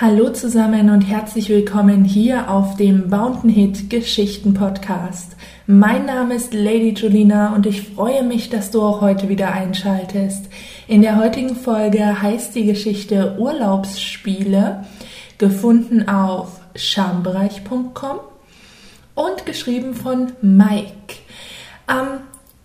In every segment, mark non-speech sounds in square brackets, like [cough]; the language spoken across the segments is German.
Hallo zusammen und herzlich willkommen hier auf dem Mountain Hit Geschichten Podcast. Mein Name ist Lady Julina und ich freue mich, dass du auch heute wieder einschaltest. In der heutigen Folge heißt die Geschichte Urlaubsspiele, gefunden auf schambereich.com und geschrieben von Mike. Ähm,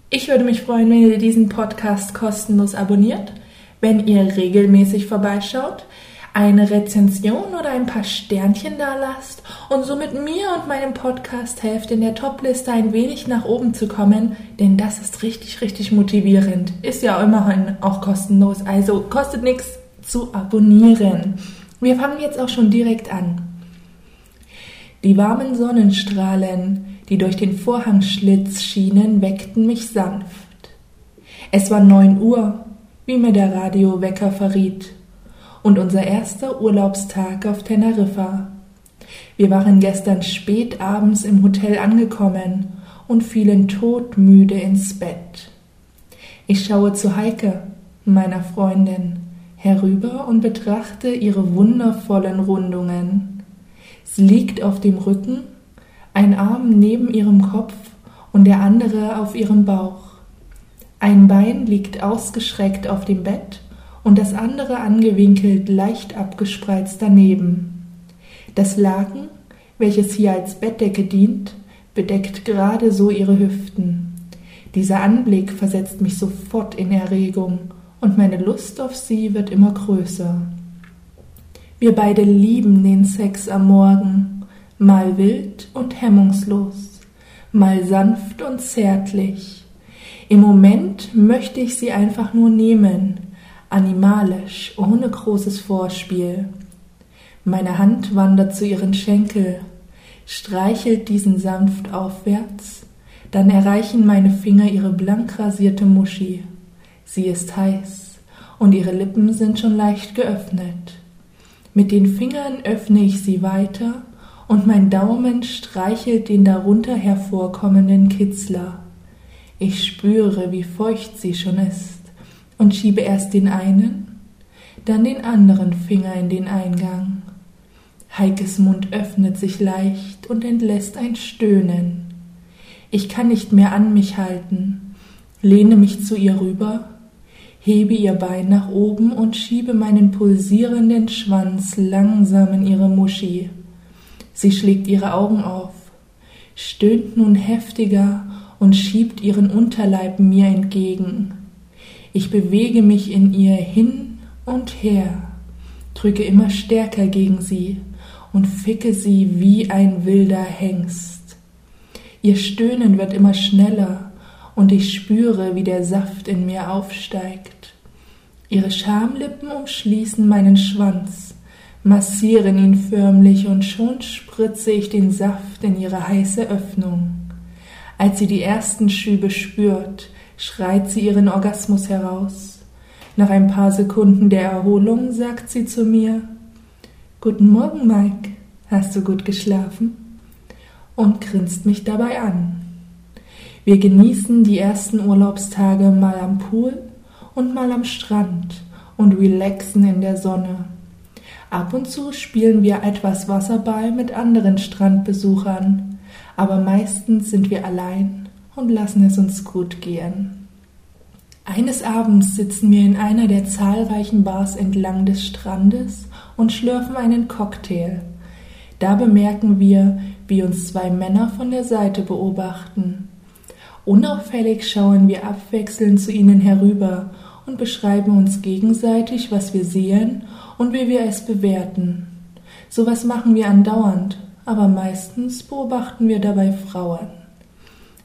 ich würde mich freuen, wenn ihr diesen Podcast kostenlos abonniert, wenn ihr regelmäßig vorbeischaut, eine Rezension oder ein paar Sternchen da lasst und somit mir und meinem Podcast helft, in der Topliste ein wenig nach oben zu kommen, denn das ist richtig, richtig motivierend. Ist ja immerhin auch kostenlos, also kostet nichts zu abonnieren. Wir fangen jetzt auch schon direkt an. Die warmen Sonnenstrahlen, die durch den Vorhangschlitz schienen, weckten mich sanft. Es war neun Uhr, wie mir der Radiowecker verriet, und unser erster Urlaubstag auf Teneriffa. Wir waren gestern spät abends im Hotel angekommen und fielen todmüde ins Bett. Ich schaue zu Heike, meiner Freundin, herüber und betrachte ihre wundervollen Rundungen. Sie liegt auf dem Rücken, ein Arm neben ihrem Kopf und der andere auf ihrem Bauch. Ein Bein liegt ausgeschreckt auf dem Bett und das andere angewinkelt leicht abgespreizt daneben. Das Laken, welches hier als Bettdecke dient, bedeckt gerade so ihre Hüften. Dieser Anblick versetzt mich sofort in Erregung, und meine Lust auf sie wird immer größer. Wir beide lieben den Sex am Morgen, mal wild und hemmungslos, mal sanft und zärtlich. Im Moment möchte ich sie einfach nur nehmen, animalisch, ohne großes Vorspiel. Meine Hand wandert zu ihren Schenkel, streichelt diesen sanft aufwärts, dann erreichen meine Finger ihre blank rasierte Muschi. Sie ist heiß, und ihre Lippen sind schon leicht geöffnet. Mit den Fingern öffne ich sie weiter und mein Daumen streichelt den darunter hervorkommenden Kitzler. Ich spüre, wie feucht sie schon ist und schiebe erst den einen, dann den anderen Finger in den Eingang. Heikes Mund öffnet sich leicht und entlässt ein Stöhnen. Ich kann nicht mehr an mich halten, lehne mich zu ihr rüber hebe ihr Bein nach oben und schiebe meinen pulsierenden Schwanz langsam in ihre Muschi. Sie schlägt ihre Augen auf, stöhnt nun heftiger und schiebt ihren Unterleib mir entgegen. Ich bewege mich in ihr hin und her, drücke immer stärker gegen sie und ficke sie wie ein wilder Hengst. Ihr Stöhnen wird immer schneller und ich spüre, wie der Saft in mir aufsteigt. Ihre Schamlippen umschließen meinen Schwanz, massieren ihn förmlich und schon spritze ich den Saft in ihre heiße Öffnung. Als sie die ersten Schübe spürt, schreit sie ihren Orgasmus heraus. Nach ein paar Sekunden der Erholung sagt sie zu mir Guten Morgen, Mike. Hast du gut geschlafen? und grinst mich dabei an. Wir genießen die ersten Urlaubstage mal am Pool und mal am Strand und relaxen in der Sonne. Ab und zu spielen wir etwas Wasserball mit anderen Strandbesuchern, aber meistens sind wir allein und lassen es uns gut gehen. Eines Abends sitzen wir in einer der zahlreichen Bars entlang des Strandes und schlürfen einen Cocktail. Da bemerken wir, wie uns zwei Männer von der Seite beobachten. Unauffällig schauen wir abwechselnd zu ihnen herüber und beschreiben uns gegenseitig, was wir sehen und wie wir es bewerten. Sowas machen wir andauernd, aber meistens beobachten wir dabei Frauen.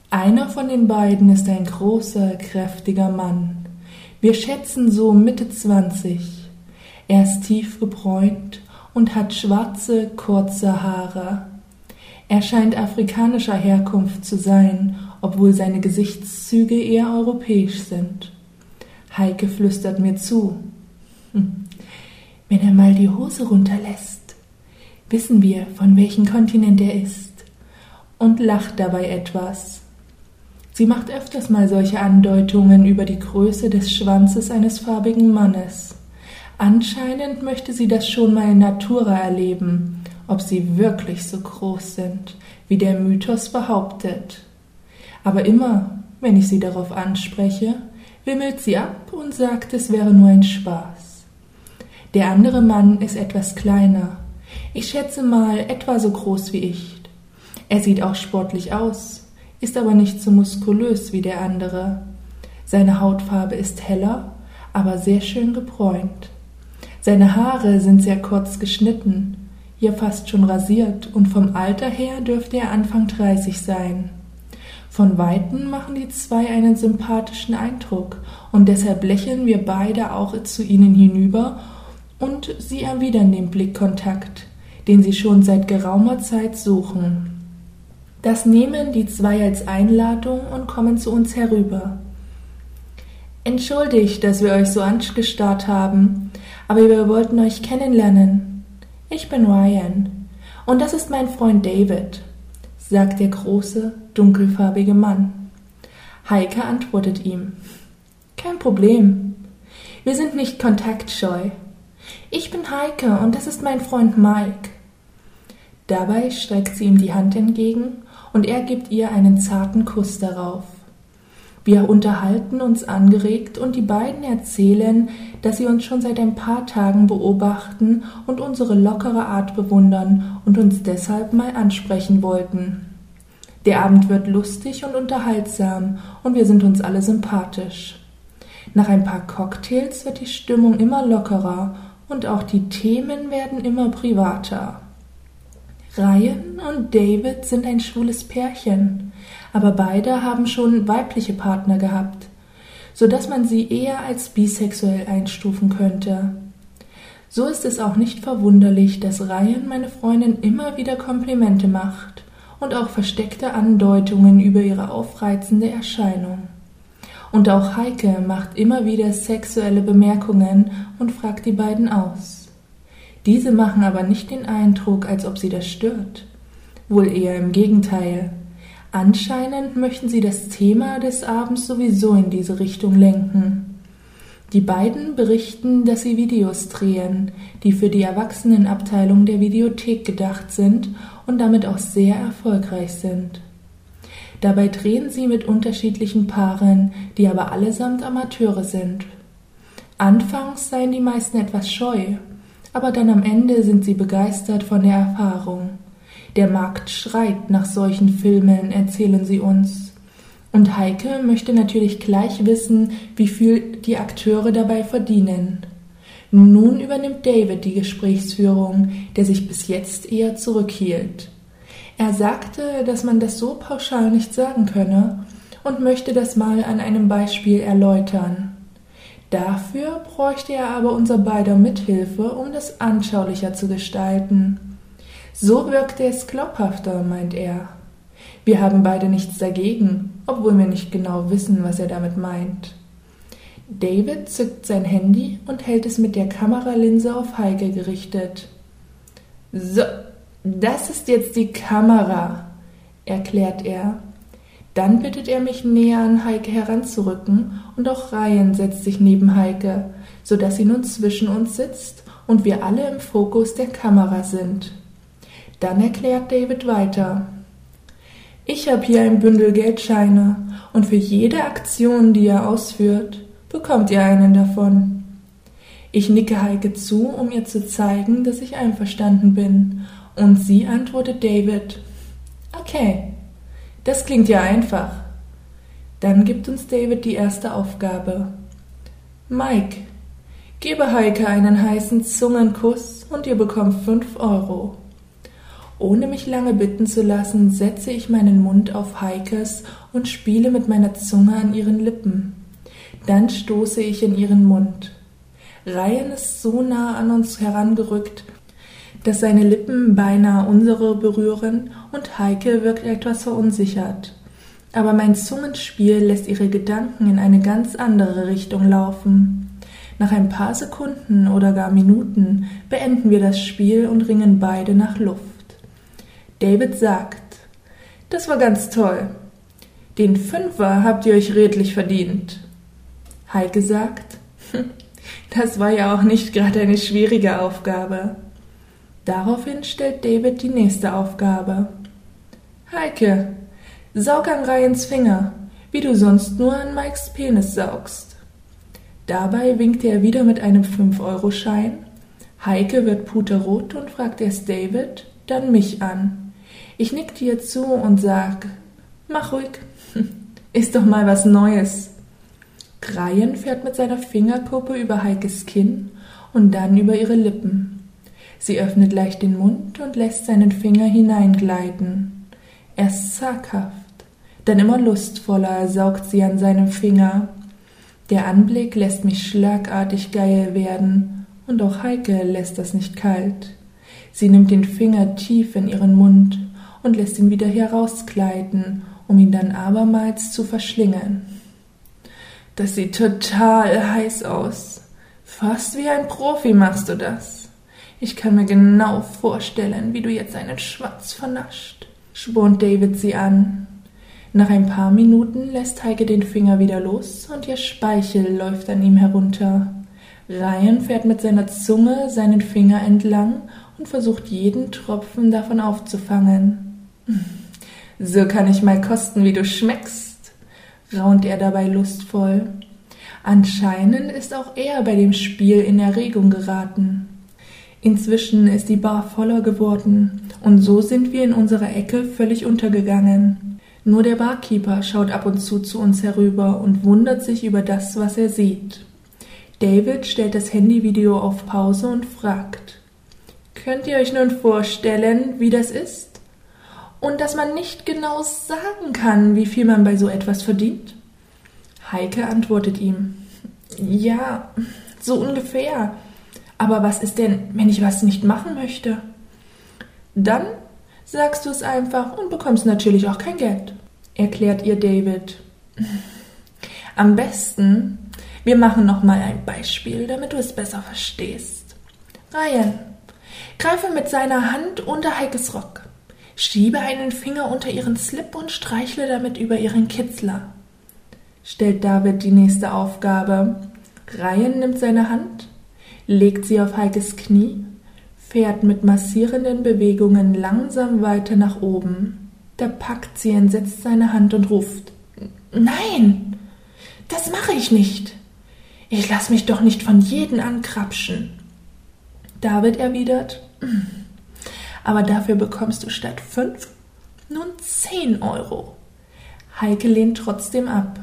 Einer von den beiden ist ein großer, kräftiger Mann. Wir schätzen so Mitte zwanzig. Er ist tief gebräunt und hat schwarze, kurze Haare. Er scheint afrikanischer Herkunft zu sein, obwohl seine Gesichtszüge eher europäisch sind. Heike flüstert mir zu. Hm. Wenn er mal die Hose runterlässt, wissen wir, von welchem Kontinent er ist, und lacht dabei etwas. Sie macht öfters mal solche Andeutungen über die Größe des Schwanzes eines farbigen Mannes. Anscheinend möchte sie das schon mal in Natura erleben, ob sie wirklich so groß sind, wie der Mythos behauptet. Aber immer, wenn ich sie darauf anspreche, wimmelt sie ab und sagt, es wäre nur ein Spaß. Der andere Mann ist etwas kleiner. Ich schätze mal etwa so groß wie ich. Er sieht auch sportlich aus, ist aber nicht so muskulös wie der andere. Seine Hautfarbe ist heller, aber sehr schön gebräunt. Seine Haare sind sehr kurz geschnitten, hier fast schon rasiert, und vom Alter her dürfte er Anfang dreißig sein. Von weitem machen die zwei einen sympathischen Eindruck, und deshalb lächeln wir beide auch zu ihnen hinüber, und sie erwidern den Blickkontakt, den sie schon seit geraumer Zeit suchen. Das nehmen die zwei als Einladung und kommen zu uns herüber. Entschuldigt, dass wir euch so angestarrt haben, aber wir wollten euch kennenlernen. Ich bin Ryan und das ist mein Freund David, sagt der große, dunkelfarbige Mann. Heike antwortet ihm. Kein Problem. Wir sind nicht kontaktscheu. Ich bin Heike und das ist mein Freund Mike. Dabei streckt sie ihm die Hand entgegen und er gibt ihr einen zarten Kuss darauf. Wir unterhalten uns angeregt und die beiden erzählen, dass sie uns schon seit ein paar Tagen beobachten und unsere lockere Art bewundern und uns deshalb mal ansprechen wollten. Der Abend wird lustig und unterhaltsam und wir sind uns alle sympathisch. Nach ein paar Cocktails wird die Stimmung immer lockerer und auch die Themen werden immer privater. Ryan und David sind ein schwules Pärchen aber beide haben schon weibliche Partner gehabt, so dass man sie eher als bisexuell einstufen könnte. So ist es auch nicht verwunderlich, dass Ryan meine Freundin immer wieder Komplimente macht und auch versteckte Andeutungen über ihre aufreizende Erscheinung. Und auch Heike macht immer wieder sexuelle Bemerkungen und fragt die beiden aus. Diese machen aber nicht den Eindruck, als ob sie das stört. Wohl eher im Gegenteil. Anscheinend möchten sie das Thema des Abends sowieso in diese Richtung lenken. Die beiden berichten, dass sie Videos drehen, die für die Erwachsenenabteilung der Videothek gedacht sind und damit auch sehr erfolgreich sind. Dabei drehen sie mit unterschiedlichen Paaren, die aber allesamt Amateure sind. Anfangs seien die meisten etwas scheu, aber dann am Ende sind sie begeistert von der Erfahrung. Der Markt schreit nach solchen Filmen, erzählen sie uns. Und Heike möchte natürlich gleich wissen, wie viel die Akteure dabei verdienen. Nun übernimmt David die Gesprächsführung, der sich bis jetzt eher zurückhielt. Er sagte, dass man das so pauschal nicht sagen könne und möchte das mal an einem Beispiel erläutern. Dafür bräuchte er aber unser beider Mithilfe, um das anschaulicher zu gestalten. So wirkte es glaubhafter, meint er. Wir haben beide nichts dagegen, obwohl wir nicht genau wissen, was er damit meint. David zückt sein Handy und hält es mit der Kameralinse auf Heike gerichtet. So, das ist jetzt die Kamera, erklärt er. Dann bittet er mich näher an Heike heranzurücken und auch Ryan setzt sich neben Heike, so dass sie nun zwischen uns sitzt und wir alle im Fokus der Kamera sind. Dann erklärt David weiter. Ich habe hier ein Bündel Geldscheine und für jede Aktion, die ihr ausführt, bekommt ihr einen davon. Ich nicke Heike zu, um ihr zu zeigen, dass ich einverstanden bin, und sie antwortet David. Okay, das klingt ja einfach. Dann gibt uns David die erste Aufgabe. Mike, gebe Heike einen heißen Zungenkuss und ihr bekommt fünf Euro. Ohne mich lange bitten zu lassen, setze ich meinen Mund auf Heikes und spiele mit meiner Zunge an ihren Lippen. Dann stoße ich in ihren Mund. Ryan ist so nah an uns herangerückt, dass seine Lippen beinahe unsere berühren und Heike wirkt etwas verunsichert. Aber mein Zungenspiel lässt ihre Gedanken in eine ganz andere Richtung laufen. Nach ein paar Sekunden oder gar Minuten beenden wir das Spiel und ringen beide nach Luft. David sagt, das war ganz toll. Den Fünfer habt ihr euch redlich verdient. Heike sagt, [laughs] das war ja auch nicht gerade eine schwierige Aufgabe. Daraufhin stellt David die nächste Aufgabe. Heike, saug an Ryans Finger, wie du sonst nur an Mikes Penis saugst. Dabei winkte er wieder mit einem 5-Euro-Schein. Heike wird puterrot und fragt erst David, dann mich an. Ich nickte ihr zu und sag, mach ruhig, [laughs] ist doch mal was Neues. Ryan fährt mit seiner Fingerkuppe über Heikes Kinn und dann über ihre Lippen. Sie öffnet leicht den Mund und lässt seinen Finger hineingleiten. Erst zaghaft, dann immer lustvoller saugt sie an seinem Finger. Der Anblick lässt mich schlagartig geil werden, und auch Heike lässt das nicht kalt. Sie nimmt den Finger tief in ihren Mund und lässt ihn wieder herausgleiten, um ihn dann abermals zu verschlingen. Das sieht total heiß aus. Fast wie ein Profi machst du das. Ich kann mir genau vorstellen, wie du jetzt einen Schwanz vernascht, spornt David sie an. Nach ein paar Minuten lässt Heike den Finger wieder los und ihr Speichel läuft an ihm herunter. Ryan fährt mit seiner Zunge seinen Finger entlang und versucht jeden Tropfen davon aufzufangen. So kann ich mal kosten, wie du schmeckst raunt er dabei lustvoll. Anscheinend ist auch er bei dem Spiel in Erregung geraten. Inzwischen ist die Bar voller geworden, und so sind wir in unserer Ecke völlig untergegangen. Nur der Barkeeper schaut ab und zu zu uns herüber und wundert sich über das, was er sieht. David stellt das Handyvideo auf Pause und fragt Könnt ihr euch nun vorstellen, wie das ist? und dass man nicht genau sagen kann, wie viel man bei so etwas verdient? Heike antwortet ihm, ja, so ungefähr. Aber was ist denn, wenn ich was nicht machen möchte? Dann sagst du es einfach und bekommst natürlich auch kein Geld, erklärt ihr David. [laughs] Am besten, wir machen noch mal ein Beispiel, damit du es besser verstehst. Ryan, greife mit seiner Hand unter Heikes Rock. Schiebe einen Finger unter ihren Slip und streichle damit über ihren Kitzler. Stellt David die nächste Aufgabe. Ryan nimmt seine Hand, legt sie auf Heikes Knie, fährt mit massierenden Bewegungen langsam weiter nach oben. Da packt sie entsetzt seine Hand und ruft Nein, das mache ich nicht. Ich lass mich doch nicht von jedem ankrapschen. David erwidert aber dafür bekommst du statt fünf nun zehn Euro. Heike lehnt trotzdem ab.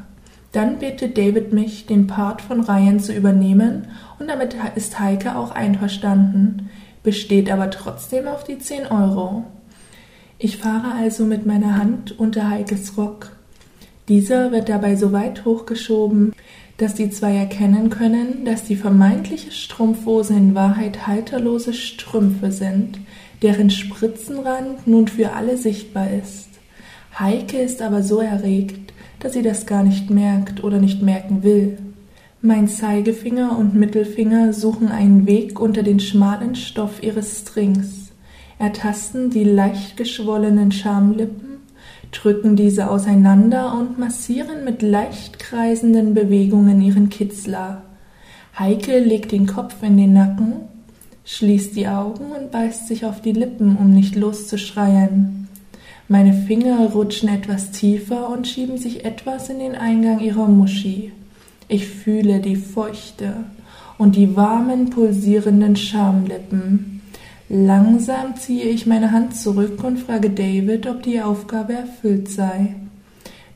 Dann bittet David mich, den Part von Ryan zu übernehmen, und damit ist Heike auch einverstanden, besteht aber trotzdem auf die zehn Euro. Ich fahre also mit meiner Hand unter Heikes Rock. Dieser wird dabei so weit hochgeschoben, dass die zwei erkennen können, dass die vermeintliche Strumpfhose in Wahrheit halterlose Strümpfe sind, deren Spritzenrand nun für alle sichtbar ist. Heike ist aber so erregt, dass sie das gar nicht merkt oder nicht merken will. Mein Zeigefinger und Mittelfinger suchen einen Weg unter den schmalen Stoff ihres Strings, ertasten die leicht geschwollenen Schamlippen, drücken diese auseinander und massieren mit leicht kreisenden Bewegungen ihren Kitzler. Heike legt den Kopf in den Nacken schließt die Augen und beißt sich auf die Lippen, um nicht loszuschreien. Meine Finger rutschen etwas tiefer und schieben sich etwas in den Eingang ihrer Muschi. Ich fühle die Feuchte und die warmen, pulsierenden Schamlippen. Langsam ziehe ich meine Hand zurück und frage David, ob die Aufgabe erfüllt sei.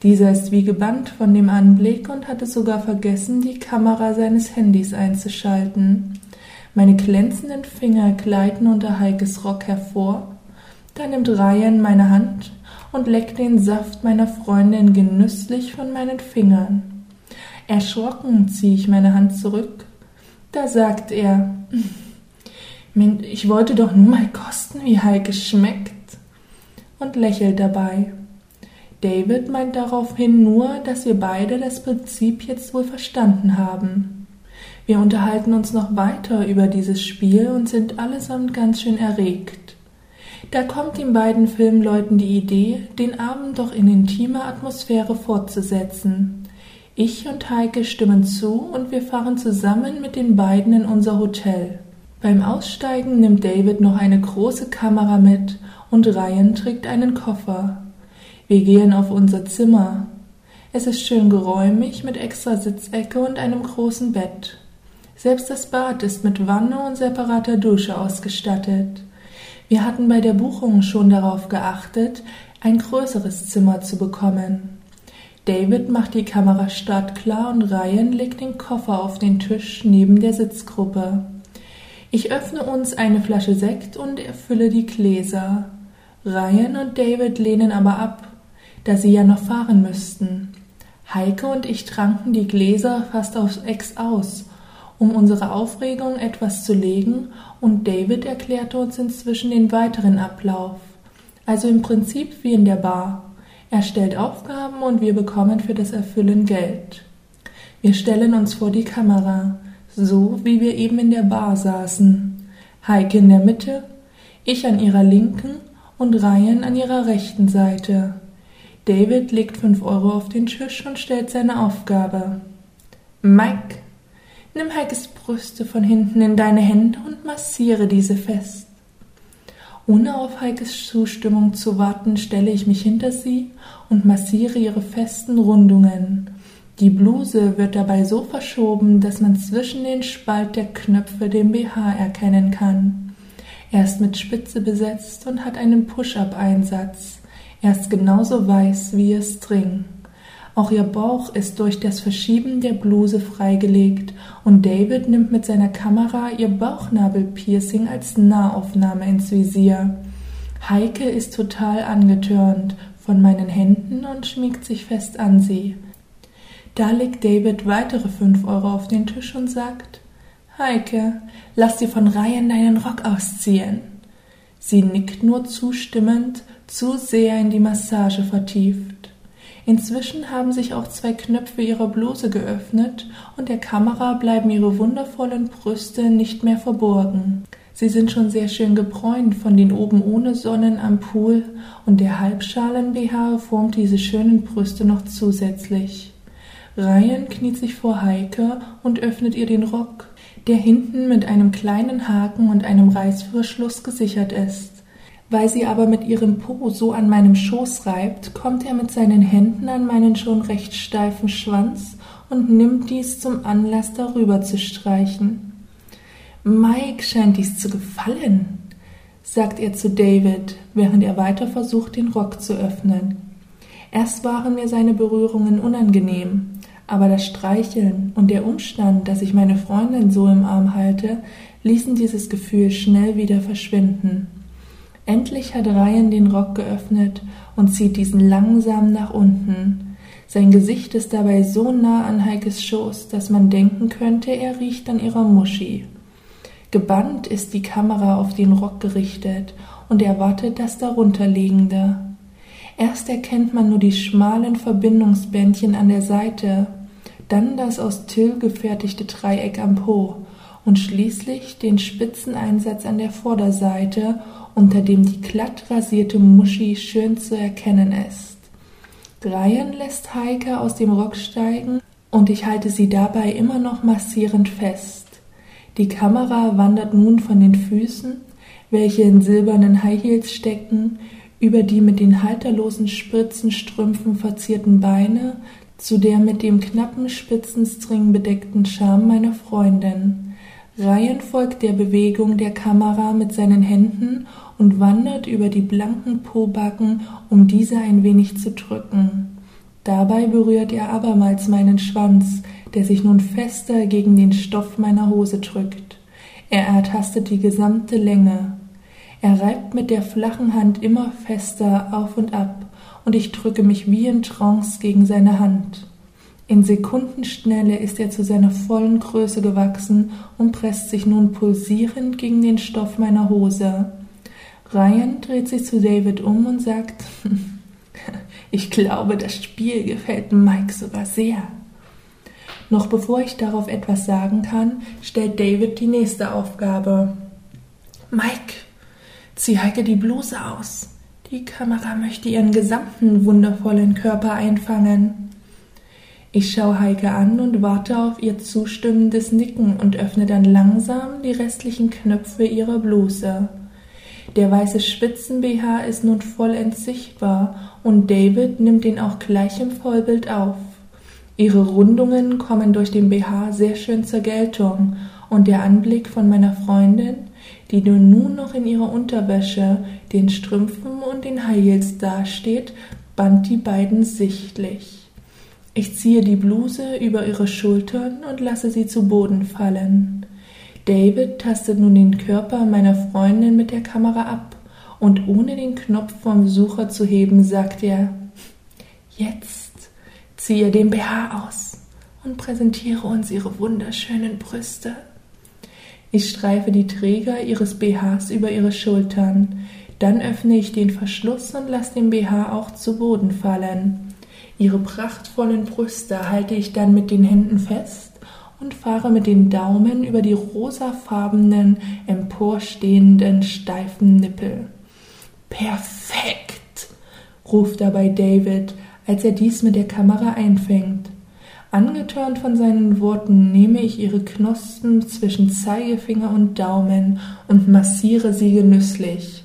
Dieser ist wie gebannt von dem Anblick und hatte sogar vergessen, die Kamera seines Handys einzuschalten. Meine glänzenden Finger gleiten unter Heikes Rock hervor. Da nimmt Ryan meine Hand und leckt den Saft meiner Freundin genüsslich von meinen Fingern. Erschrocken ziehe ich meine Hand zurück. Da sagt er, ich wollte doch nur mal kosten, wie Heike schmeckt, und lächelt dabei. David meint daraufhin nur, dass wir beide das Prinzip jetzt wohl verstanden haben. Wir unterhalten uns noch weiter über dieses Spiel und sind allesamt ganz schön erregt. Da kommt den beiden Filmleuten die Idee, den Abend doch in intimer Atmosphäre fortzusetzen. Ich und Heike stimmen zu und wir fahren zusammen mit den beiden in unser Hotel. Beim Aussteigen nimmt David noch eine große Kamera mit und Ryan trägt einen Koffer. Wir gehen auf unser Zimmer. Es ist schön geräumig mit extra Sitzecke und einem großen Bett. Selbst das Bad ist mit Wanne und separater Dusche ausgestattet. Wir hatten bei der Buchung schon darauf geachtet, ein größeres Zimmer zu bekommen. David macht die Kamera startklar und Ryan legt den Koffer auf den Tisch neben der Sitzgruppe. Ich öffne uns eine Flasche Sekt und erfülle die Gläser. Ryan und David lehnen aber ab, da sie ja noch fahren müssten. Heike und ich tranken die Gläser fast aufs Ex aus, um unsere Aufregung etwas zu legen, und David erklärte uns inzwischen den weiteren Ablauf. Also im Prinzip wie in der Bar. Er stellt Aufgaben und wir bekommen für das Erfüllen Geld. Wir stellen uns vor die Kamera, so wie wir eben in der Bar saßen. Heike in der Mitte, ich an ihrer linken und Ryan an ihrer rechten Seite. David legt fünf Euro auf den Tisch und stellt seine Aufgabe. Mike, nimm Heikes Brüste von hinten in deine Hände und massiere diese fest. Ohne auf Heikes Zustimmung zu warten, stelle ich mich hinter sie und massiere ihre festen Rundungen. Die Bluse wird dabei so verschoben, dass man zwischen den Spalt der Knöpfe den BH erkennen kann. Er ist mit Spitze besetzt und hat einen Push-up-Einsatz. Er ist genauso weiß wie ihr String. Auch ihr Bauch ist durch das Verschieben der Bluse freigelegt und David nimmt mit seiner Kamera ihr Bauchnabelpiercing als Nahaufnahme ins Visier. Heike ist total angetörnt von meinen Händen und schmiegt sich fest an sie. Da legt David weitere fünf Euro auf den Tisch und sagt Heike, lass dir von Reihen deinen Rock ausziehen. Sie nickt nur zustimmend zu sehr in die Massage vertieft. Inzwischen haben sich auch zwei Knöpfe ihrer Bluse geöffnet und der Kamera bleiben ihre wundervollen Brüste nicht mehr verborgen. Sie sind schon sehr schön gebräunt von den oben ohne Sonnen am Pool und der Halbschalen-BH formt diese schönen Brüste noch zusätzlich. Ryan kniet sich vor Heike und öffnet ihr den Rock, der hinten mit einem kleinen Haken und einem Reißverschluss gesichert ist. Weil sie aber mit ihrem Po so an meinem Schoß reibt, kommt er mit seinen Händen an meinen schon recht steifen Schwanz und nimmt dies zum Anlass, darüber zu streichen. Mike scheint dies zu gefallen, sagt er zu David, während er weiter versucht, den Rock zu öffnen. Erst waren mir seine Berührungen unangenehm, aber das Streicheln und der Umstand, dass ich meine Freundin so im Arm halte, ließen dieses Gefühl schnell wieder verschwinden. Endlich hat Ryan den Rock geöffnet und zieht diesen langsam nach unten. Sein Gesicht ist dabei so nah an Heikes Schoß, dass man denken könnte, er riecht an ihrer Muschi. Gebannt ist die Kamera auf den Rock gerichtet und erwartet das darunterliegende. Erst erkennt man nur die schmalen Verbindungsbändchen an der Seite, dann das aus Till gefertigte Dreieck am Po und schließlich den spitzen Einsatz an der Vorderseite unter dem die glatt rasierte Muschi schön zu erkennen ist. Ryan lässt Heike aus dem Rock steigen und ich halte sie dabei immer noch massierend fest. Die Kamera wandert nun von den Füßen, welche in silbernen High Heels stecken, über die mit den halterlosen Spritzenstrümpfen verzierten Beine zu der mit dem knappen Spitzenstring bedeckten Scham meiner Freundin. Ryan folgt der Bewegung der Kamera mit seinen Händen und wandert über die blanken Pobacken, um diese ein wenig zu drücken. Dabei berührt er abermals meinen Schwanz, der sich nun fester gegen den Stoff meiner Hose drückt. Er ertastet die gesamte Länge. Er reibt mit der flachen Hand immer fester auf und ab, und ich drücke mich wie in Trance gegen seine Hand. In Sekundenschnelle ist er zu seiner vollen Größe gewachsen und presst sich nun pulsierend gegen den Stoff meiner Hose. Ryan dreht sich zu David um und sagt, [laughs] ich glaube, das Spiel gefällt Mike sogar sehr. Noch bevor ich darauf etwas sagen kann, stellt David die nächste Aufgabe. Mike, Zieh Heike die Bluse aus. Die Kamera möchte ihren gesamten wundervollen Körper einfangen. Ich schaue Heike an und warte auf ihr zustimmendes Nicken und öffne dann langsam die restlichen Knöpfe ihrer Bluse. Der weiße Spitzen-BH ist nun vollends sichtbar und David nimmt ihn auch gleich im Vollbild auf. Ihre Rundungen kommen durch den BH sehr schön zur Geltung und der Anblick von meiner Freundin, die nun noch in ihrer Unterwäsche, den Strümpfen und den High Heels dasteht, band die beiden sichtlich. Ich ziehe die Bluse über ihre Schultern und lasse sie zu Boden fallen. David tastet nun den Körper meiner Freundin mit der Kamera ab, und ohne den Knopf vom Sucher zu heben, sagt er Jetzt ziehe den BH aus und präsentiere uns ihre wunderschönen Brüste. Ich streife die Träger ihres BHs über ihre Schultern, dann öffne ich den Verschluss und lasse den BH auch zu Boden fallen. Ihre prachtvollen Brüste halte ich dann mit den Händen fest und fahre mit den Daumen über die rosafarbenen, emporstehenden, steifen Nippel. Perfekt, ruft dabei David, als er dies mit der Kamera einfängt. Angetörnt von seinen Worten nehme ich ihre Knospen zwischen Zeigefinger und Daumen und massiere sie genüsslich.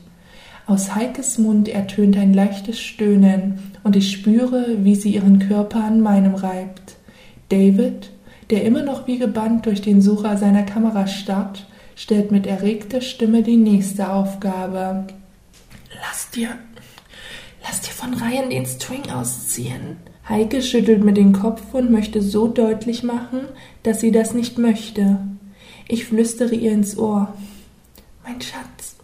Aus Heikes Mund ertönt ein leichtes Stöhnen, und ich spüre, wie sie ihren Körper an meinem reibt. David, der immer noch wie gebannt durch den Sucher seiner Kamera starrt, stellt mit erregter Stimme die nächste Aufgabe. Lass dir, lass dir von Reihen den String ausziehen. Heike schüttelt mit dem Kopf und möchte so deutlich machen, dass sie das nicht möchte. Ich flüstere ihr ins Ohr. Mein Schatz,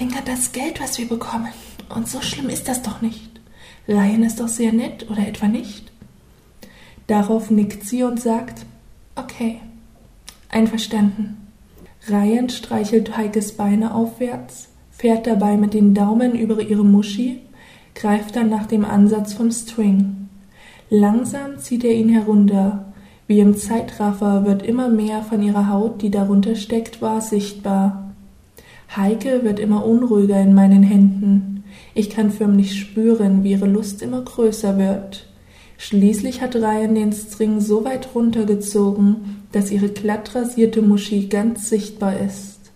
Denk an das Geld, was wir bekommen. Und so schlimm ist das doch nicht. Ryan ist doch sehr nett, oder etwa nicht? Darauf nickt sie und sagt, okay, einverstanden. Ryan streichelt Heikes Beine aufwärts, fährt dabei mit den Daumen über ihre Muschi, greift dann nach dem Ansatz vom String. Langsam zieht er ihn herunter. Wie im Zeitraffer wird immer mehr von ihrer Haut, die darunter steckt, war sichtbar. Heike wird immer unruhiger in meinen Händen. Ich kann förmlich spüren, wie ihre Lust immer größer wird. Schließlich hat Ryan den String so weit runtergezogen, dass ihre glatt rasierte Muschi ganz sichtbar ist.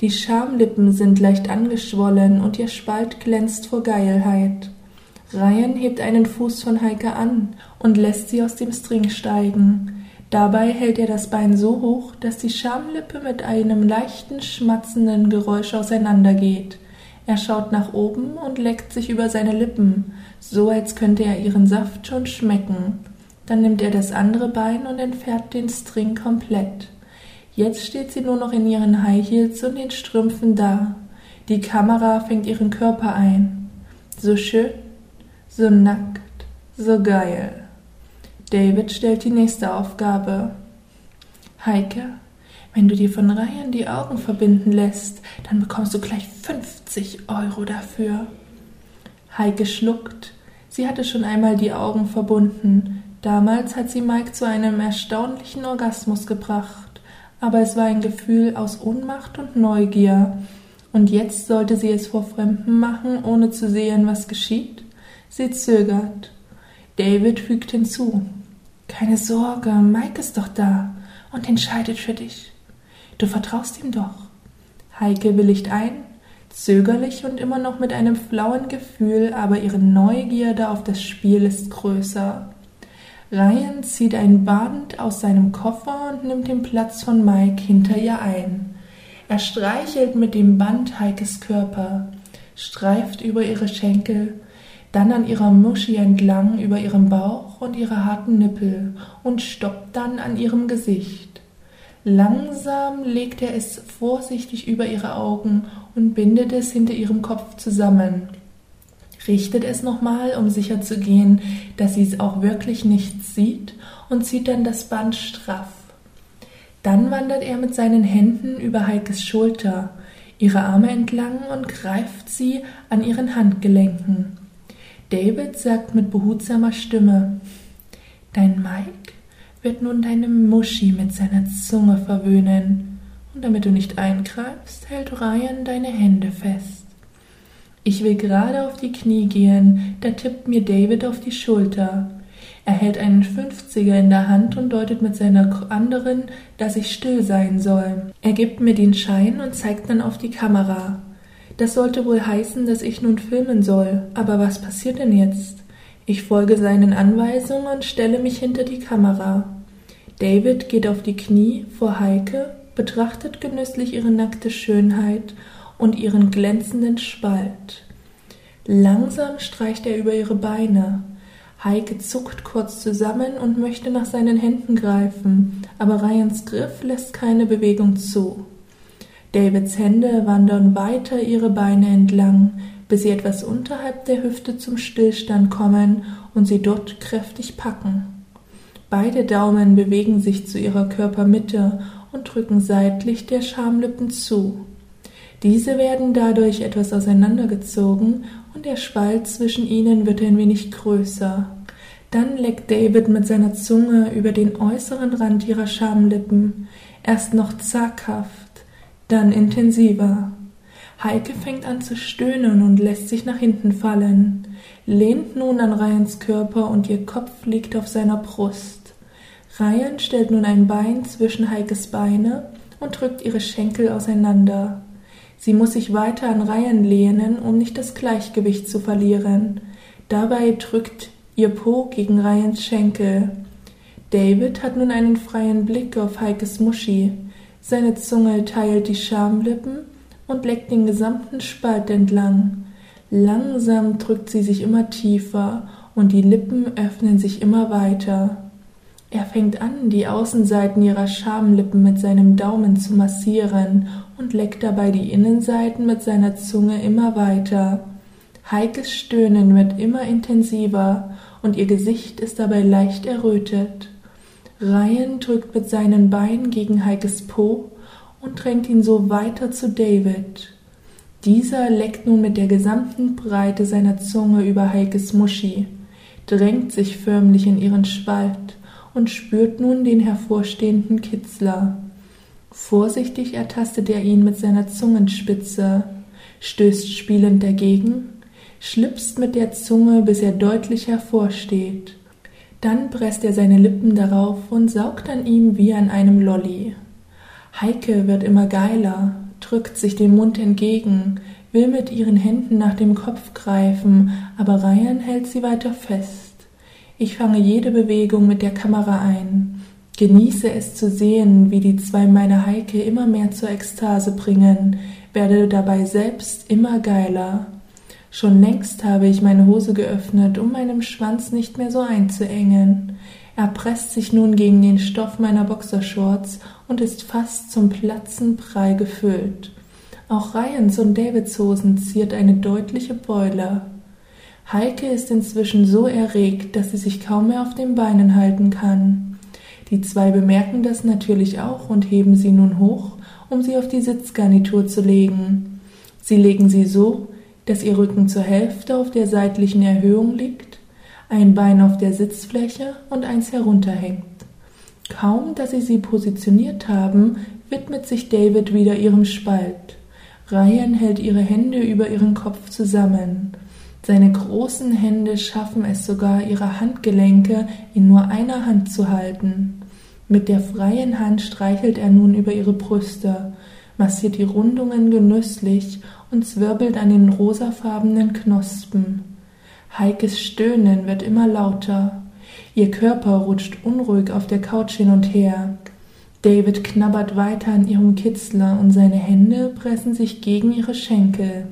Die Schamlippen sind leicht angeschwollen und ihr Spalt glänzt vor Geilheit. Ryan hebt einen Fuß von Heike an und lässt sie aus dem String steigen. Dabei hält er das Bein so hoch, dass die Schamlippe mit einem leichten, schmatzenden Geräusch auseinandergeht. Er schaut nach oben und leckt sich über seine Lippen, so als könnte er ihren Saft schon schmecken. Dann nimmt er das andere Bein und entfernt den String komplett. Jetzt steht sie nur noch in ihren High Heels und den Strümpfen da. Die Kamera fängt ihren Körper ein. So schön, so nackt, so geil. David stellt die nächste Aufgabe. Heike, wenn du dir von Ryan die Augen verbinden lässt, dann bekommst du gleich 50 Euro dafür. Heike schluckt. Sie hatte schon einmal die Augen verbunden. Damals hat sie Mike zu einem erstaunlichen Orgasmus gebracht. Aber es war ein Gefühl aus Ohnmacht und Neugier. Und jetzt sollte sie es vor Fremden machen, ohne zu sehen, was geschieht? Sie zögert. David fügt hinzu. Keine Sorge, Mike ist doch da und entscheidet für dich. Du vertraust ihm doch. Heike willigt ein, zögerlich und immer noch mit einem flauen Gefühl, aber ihre Neugierde auf das Spiel ist größer. Ryan zieht ein Band aus seinem Koffer und nimmt den Platz von Mike hinter ihr ein. Er streichelt mit dem Band Heikes Körper, streift über ihre Schenkel, dann an ihrer Muschi entlang über ihrem Bauch und ihre harten Nippel und stoppt dann an ihrem Gesicht. Langsam legt er es vorsichtig über ihre Augen und bindet es hinter ihrem Kopf zusammen. Richtet es nochmal, um sicher zu gehen, dass sie es auch wirklich nicht sieht, und zieht dann das Band straff. Dann wandert er mit seinen Händen über Heikes Schulter, ihre Arme entlang und greift sie an ihren Handgelenken. David sagt mit behutsamer Stimme, Dein Mike wird nun deine Muschi mit seiner Zunge verwöhnen, und damit du nicht eingreifst, hält Ryan deine Hände fest. Ich will gerade auf die Knie gehen, da tippt mir David auf die Schulter. Er hält einen Fünfziger in der Hand und deutet mit seiner anderen, dass ich still sein soll. Er gibt mir den Schein und zeigt dann auf die Kamera. Das sollte wohl heißen, dass ich nun filmen soll. Aber was passiert denn jetzt? Ich folge seinen Anweisungen und stelle mich hinter die Kamera. David geht auf die Knie vor Heike, betrachtet genüsslich ihre nackte Schönheit und ihren glänzenden Spalt. Langsam streicht er über ihre Beine. Heike zuckt kurz zusammen und möchte nach seinen Händen greifen, aber Ryans Griff lässt keine Bewegung zu. Davids Hände wandern weiter ihre Beine entlang, bis sie etwas unterhalb der Hüfte zum Stillstand kommen und sie dort kräftig packen. Beide Daumen bewegen sich zu ihrer Körpermitte und drücken seitlich der Schamlippen zu. Diese werden dadurch etwas auseinandergezogen und der Spalt zwischen ihnen wird ein wenig größer. Dann leckt David mit seiner Zunge über den äußeren Rand ihrer Schamlippen, erst noch zaghaft, dann intensiver. Heike fängt an zu stöhnen und lässt sich nach hinten fallen, lehnt nun an Ryans Körper und ihr Kopf liegt auf seiner Brust. Ryan stellt nun ein Bein zwischen Heikes Beine und drückt ihre Schenkel auseinander. Sie muss sich weiter an Reihen lehnen, um nicht das Gleichgewicht zu verlieren. Dabei drückt ihr Po gegen Ryans Schenkel. David hat nun einen freien Blick auf Heikes Muschi. Seine Zunge teilt die Schamlippen und leckt den gesamten Spalt entlang. Langsam drückt sie sich immer tiefer und die Lippen öffnen sich immer weiter. Er fängt an, die Außenseiten ihrer Schamlippen mit seinem Daumen zu massieren und leckt dabei die Innenseiten mit seiner Zunge immer weiter. Heikes Stöhnen wird immer intensiver und ihr Gesicht ist dabei leicht errötet. Ryan drückt mit seinen Beinen gegen Heikes Po und drängt ihn so weiter zu David. Dieser leckt nun mit der gesamten Breite seiner Zunge über Heikes Muschi, drängt sich förmlich in ihren Spalt und spürt nun den hervorstehenden Kitzler. Vorsichtig ertastet er ihn mit seiner Zungenspitze, stößt spielend dagegen, schlipst mit der Zunge, bis er deutlich hervorsteht. Dann presst er seine Lippen darauf und saugt an ihm wie an einem Lolli. Heike wird immer geiler, drückt sich dem Mund entgegen, will mit ihren Händen nach dem Kopf greifen, aber Ryan hält sie weiter fest. Ich fange jede Bewegung mit der Kamera ein, Genieße es zu sehen, wie die zwei meine Heike immer mehr zur Ekstase bringen, werde dabei selbst immer geiler. Schon längst habe ich meine Hose geöffnet, um meinem Schwanz nicht mehr so einzuengen. Er presst sich nun gegen den Stoff meiner Boxershorts und ist fast zum Platzen prall gefüllt. Auch Ryans und Davids Hosen ziert eine deutliche Beule. Heike ist inzwischen so erregt, dass sie sich kaum mehr auf den Beinen halten kann. Die zwei bemerken das natürlich auch und heben sie nun hoch, um sie auf die Sitzgarnitur zu legen. Sie legen sie so, dass ihr Rücken zur Hälfte auf der seitlichen Erhöhung liegt, ein Bein auf der Sitzfläche und eins herunterhängt. Kaum, dass sie sie positioniert haben, widmet sich David wieder ihrem Spalt. Ryan hält ihre Hände über ihren Kopf zusammen. Seine großen Hände schaffen es sogar, ihre Handgelenke in nur einer Hand zu halten. Mit der freien Hand streichelt er nun über ihre Brüste, massiert die Rundungen genüsslich und zwirbelt an den rosafarbenen Knospen. Heikes Stöhnen wird immer lauter. Ihr Körper rutscht unruhig auf der Couch hin und her. David knabbert weiter an ihrem Kitzler und seine Hände pressen sich gegen ihre Schenkel.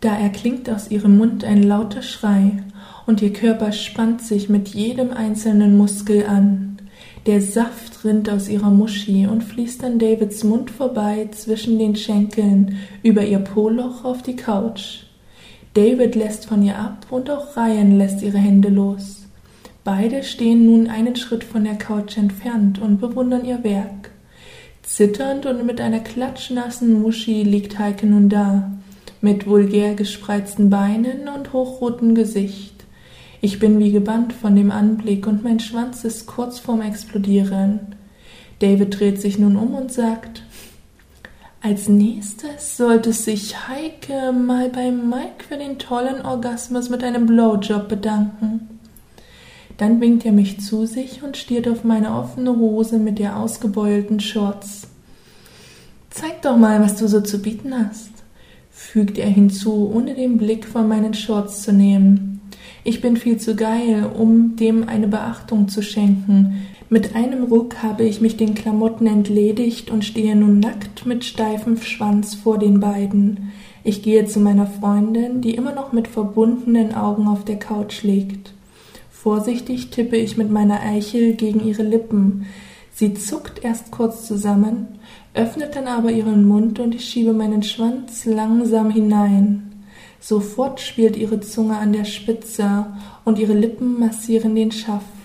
Da erklingt aus ihrem Mund ein lauter Schrei und ihr Körper spannt sich mit jedem einzelnen Muskel an. Der Saft rinnt aus ihrer Muschi und fließt an Davids Mund vorbei zwischen den Schenkeln über ihr Poloch auf die Couch. David lässt von ihr ab und auch Ryan lässt ihre Hände los. Beide stehen nun einen Schritt von der Couch entfernt und bewundern ihr Werk. Zitternd und mit einer klatschnassen Muschi liegt Heike nun da, mit vulgär gespreizten Beinen und hochrotem Gesicht. Ich bin wie gebannt von dem Anblick und mein Schwanz ist kurz vorm Explodieren. David dreht sich nun um und sagt, Als nächstes sollte sich Heike mal bei Mike für den tollen Orgasmus mit einem Blowjob bedanken. Dann winkt er mich zu sich und stiert auf meine offene Hose mit der ausgebeulten Shorts. Zeig doch mal, was du so zu bieten hast, fügt er hinzu, ohne den Blick von meinen Shorts zu nehmen. Ich bin viel zu geil, um dem eine Beachtung zu schenken. Mit einem Ruck habe ich mich den Klamotten entledigt und stehe nun nackt mit steifem Schwanz vor den beiden. Ich gehe zu meiner Freundin, die immer noch mit verbundenen Augen auf der Couch liegt. Vorsichtig tippe ich mit meiner Eichel gegen ihre Lippen. Sie zuckt erst kurz zusammen, öffnet dann aber ihren Mund und ich schiebe meinen Schwanz langsam hinein. Sofort spielt ihre Zunge an der Spitze und ihre Lippen massieren den Schaft.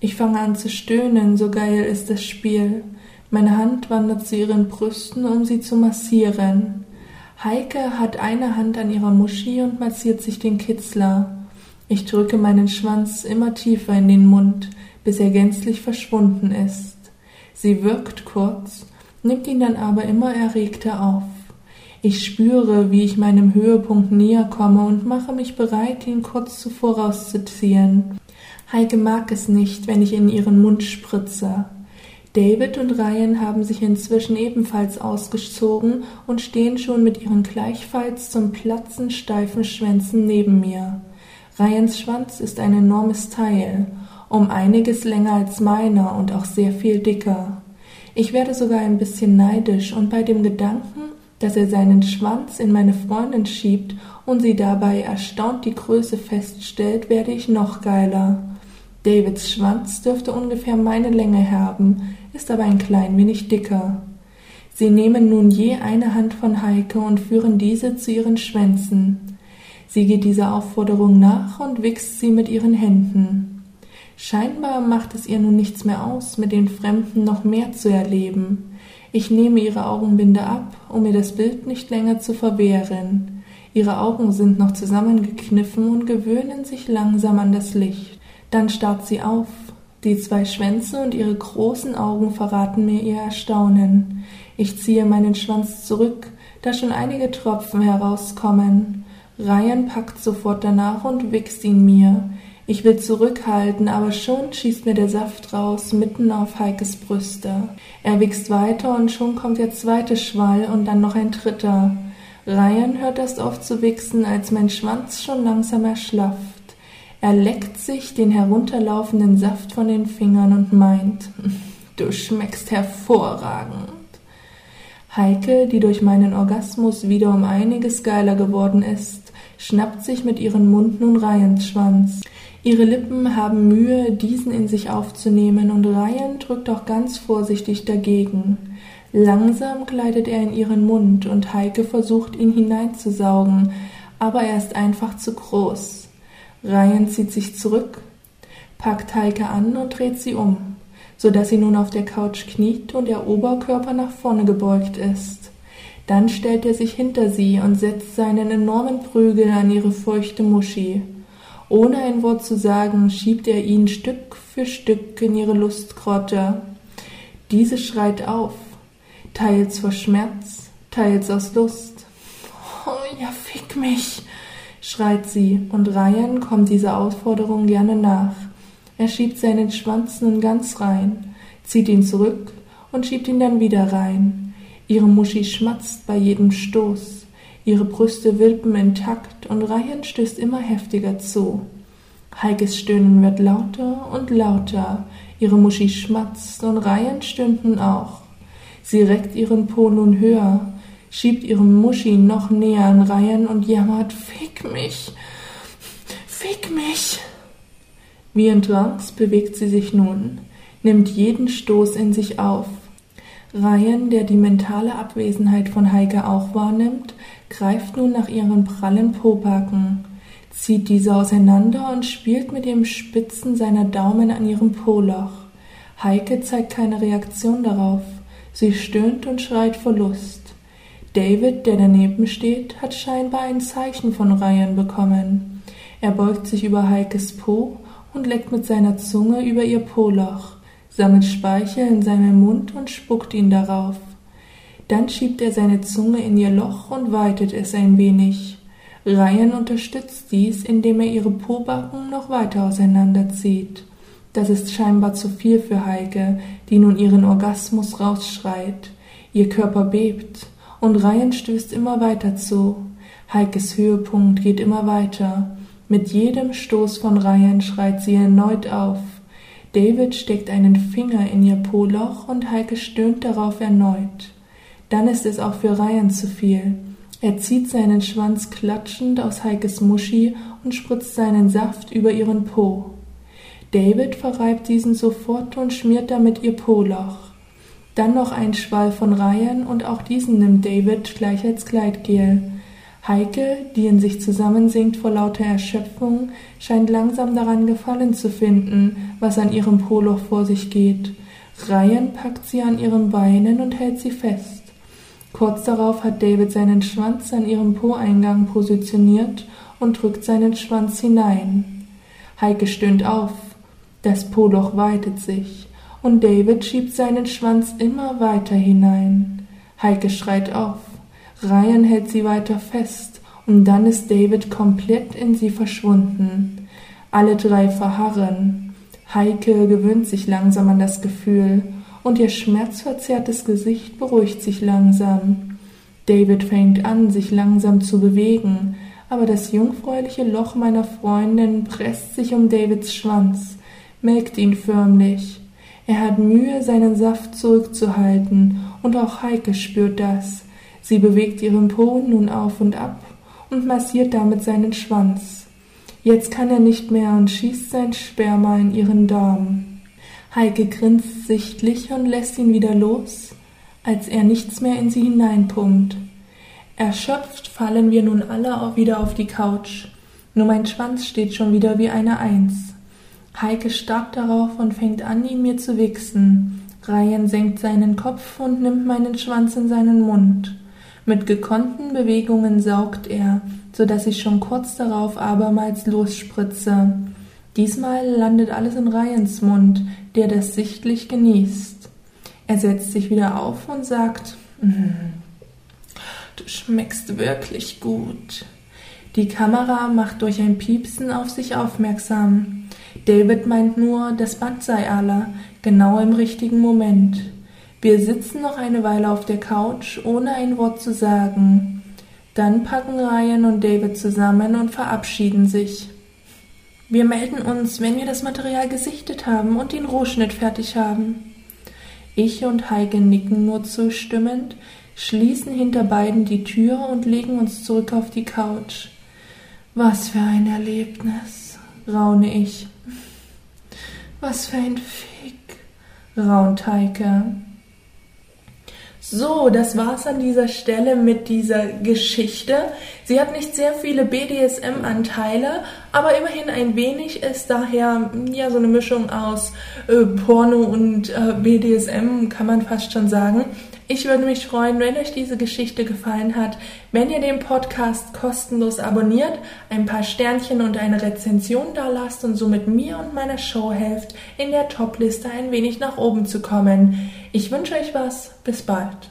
Ich fange an zu stöhnen, so geil ist das Spiel. Meine Hand wandert zu ihren Brüsten, um sie zu massieren. Heike hat eine Hand an ihrer Muschi und massiert sich den Kitzler. Ich drücke meinen Schwanz immer tiefer in den Mund, bis er gänzlich verschwunden ist. Sie wirkt kurz, nimmt ihn dann aber immer erregter auf. Ich spüre, wie ich meinem Höhepunkt näher komme und mache mich bereit, ihn kurz zuvor rauszuziehen. Heike mag es nicht, wenn ich in ihren Mund spritze. David und Ryan haben sich inzwischen ebenfalls ausgezogen und stehen schon mit ihren gleichfalls zum Platzen steifen Schwänzen neben mir. Ryans Schwanz ist ein enormes Teil, um einiges länger als meiner und auch sehr viel dicker. Ich werde sogar ein bisschen neidisch und bei dem Gedanken, dass er seinen Schwanz in meine Freundin schiebt und sie dabei erstaunt die Größe feststellt, werde ich noch geiler. Davids Schwanz dürfte ungefähr meine Länge haben, ist aber ein klein wenig dicker. Sie nehmen nun je eine Hand von Heike und führen diese zu ihren Schwänzen. Sie geht dieser Aufforderung nach und wichst sie mit ihren Händen. Scheinbar macht es ihr nun nichts mehr aus, mit den Fremden noch mehr zu erleben. Ich nehme ihre Augenbinde ab, um ihr das Bild nicht länger zu verwehren. Ihre Augen sind noch zusammengekniffen und gewöhnen sich langsam an das Licht. Dann starrt sie auf. Die zwei Schwänze und ihre großen Augen verraten mir ihr Erstaunen. Ich ziehe meinen Schwanz zurück, da schon einige Tropfen herauskommen. Ryan packt sofort danach und wichst ihn mir. Ich will zurückhalten, aber schon schießt mir der Saft raus, mitten auf Heikes Brüste. Er wichst weiter und schon kommt der zweite Schwall und dann noch ein dritter. Ryan hört erst auf zu wichsen, als mein Schwanz schon langsam erschlafft. Er leckt sich den herunterlaufenden Saft von den Fingern und meint, du schmeckst hervorragend. Heike, die durch meinen Orgasmus wieder um einiges geiler geworden ist, schnappt sich mit ihrem Mund nun Ryans Schwanz. Ihre Lippen haben Mühe, diesen in sich aufzunehmen, und Ryan drückt auch ganz vorsichtig dagegen. Langsam gleitet er in ihren Mund, und Heike versucht, ihn hineinzusaugen, aber er ist einfach zu groß. Ryan zieht sich zurück, packt Heike an und dreht sie um, so dass sie nun auf der Couch kniet und der Oberkörper nach vorne gebeugt ist. Dann stellt er sich hinter sie und setzt seinen enormen Prügel an ihre feuchte Muschi. Ohne ein Wort zu sagen, schiebt er ihn Stück für Stück in ihre Lustgrotte. Diese schreit auf, teils vor Schmerz, teils aus Lust. Oh, ja, fick mich, schreit sie, und Ryan kommt dieser Aufforderung gerne nach. Er schiebt seinen Schwanz nun ganz rein, zieht ihn zurück und schiebt ihn dann wieder rein. Ihre Muschi schmatzt bei jedem Stoß, ihre Brüste wippen intakt und Ryan stößt immer heftiger zu. Heikes Stöhnen wird lauter und lauter, ihre Muschi schmatzt und Ryan stöhnt nun auch. Sie reckt ihren Po nun höher, schiebt ihre Muschi noch näher an Ryan und jammert, Fick mich, fick mich. Wie in Trance bewegt sie sich nun, nimmt jeden Stoß in sich auf, Ryan, der die mentale Abwesenheit von Heike auch wahrnimmt, greift nun nach ihren prallen Pobacken, zieht diese auseinander und spielt mit dem Spitzen seiner Daumen an ihrem Poloch. Heike zeigt keine Reaktion darauf. Sie stöhnt und schreit vor Lust. David, der daneben steht, hat scheinbar ein Zeichen von Ryan bekommen. Er beugt sich über Heikes Po und leckt mit seiner Zunge über ihr Poloch sammelt Speichel in seinem Mund und spuckt ihn darauf. Dann schiebt er seine Zunge in ihr Loch und weitet es ein wenig. Ryan unterstützt dies, indem er ihre Pobacken noch weiter auseinanderzieht. Das ist scheinbar zu viel für Heike, die nun ihren Orgasmus rausschreit. Ihr Körper bebt und Ryan stößt immer weiter zu. Heikes Höhepunkt geht immer weiter. Mit jedem Stoß von Ryan schreit sie erneut auf. David steckt einen Finger in ihr Poloch und Heike stöhnt darauf erneut. Dann ist es auch für Ryan zu viel. Er zieht seinen Schwanz klatschend aus Heikes Muschi und spritzt seinen Saft über ihren Po. David verreibt diesen sofort und schmiert damit ihr Poloch. Dann noch ein Schwall von Ryan und auch diesen nimmt David gleich als Gleitgel. Heike, die in sich zusammensinkt vor lauter Erschöpfung, scheint langsam daran Gefallen zu finden, was an ihrem Poloch vor sich geht. Ryan packt sie an ihren Beinen und hält sie fest. Kurz darauf hat David seinen Schwanz an ihrem Po-Eingang positioniert und drückt seinen Schwanz hinein. Heike stöhnt auf. Das Po-Loch weitet sich und David schiebt seinen Schwanz immer weiter hinein. Heike schreit auf. Ryan hält sie weiter fest und dann ist David komplett in sie verschwunden. Alle drei verharren. Heike gewöhnt sich langsam an das Gefühl und ihr schmerzverzerrtes Gesicht beruhigt sich langsam. David fängt an, sich langsam zu bewegen, aber das jungfräuliche Loch meiner Freundin presst sich um Davids Schwanz, melkt ihn förmlich. Er hat Mühe, seinen Saft zurückzuhalten, und auch Heike spürt das. Sie bewegt ihren Po nun auf und ab und massiert damit seinen Schwanz. Jetzt kann er nicht mehr und schießt sein Sperma in ihren Darm. Heike grinst sichtlich und lässt ihn wieder los, als er nichts mehr in sie hineinpumpt. Erschöpft fallen wir nun alle auch wieder auf die Couch. Nur mein Schwanz steht schon wieder wie eine Eins. Heike starrt darauf und fängt an, ihn mir zu wichsen. Ryan senkt seinen Kopf und nimmt meinen Schwanz in seinen Mund. Mit gekonnten Bewegungen saugt er, so dass ich schon kurz darauf abermals losspritze. Diesmal landet alles in Ryans Mund, der das sichtlich genießt. Er setzt sich wieder auf und sagt, mm, Du schmeckst wirklich gut. Die Kamera macht durch ein Piepsen auf sich aufmerksam. David meint nur, das Band sei aller, genau im richtigen Moment. Wir sitzen noch eine Weile auf der Couch, ohne ein Wort zu sagen. Dann packen Ryan und David zusammen und verabschieden sich. Wir melden uns, wenn wir das Material gesichtet haben und den Rohschnitt fertig haben. Ich und Heike nicken nur zustimmend, schließen hinter beiden die Tür und legen uns zurück auf die Couch. Was für ein Erlebnis, raune ich. Was für ein Fick, raunt Heike. So, das war's an dieser Stelle mit dieser Geschichte. Sie hat nicht sehr viele BDSM-Anteile, aber immerhin ein wenig ist daher ja so eine Mischung aus äh, Porno und äh, BDSM, kann man fast schon sagen. Ich würde mich freuen, wenn euch diese Geschichte gefallen hat, wenn ihr den Podcast kostenlos abonniert, ein paar Sternchen und eine Rezension da lasst und somit mir und meiner Show helft, in der Topliste ein wenig nach oben zu kommen. Ich wünsche euch was. Bis bald.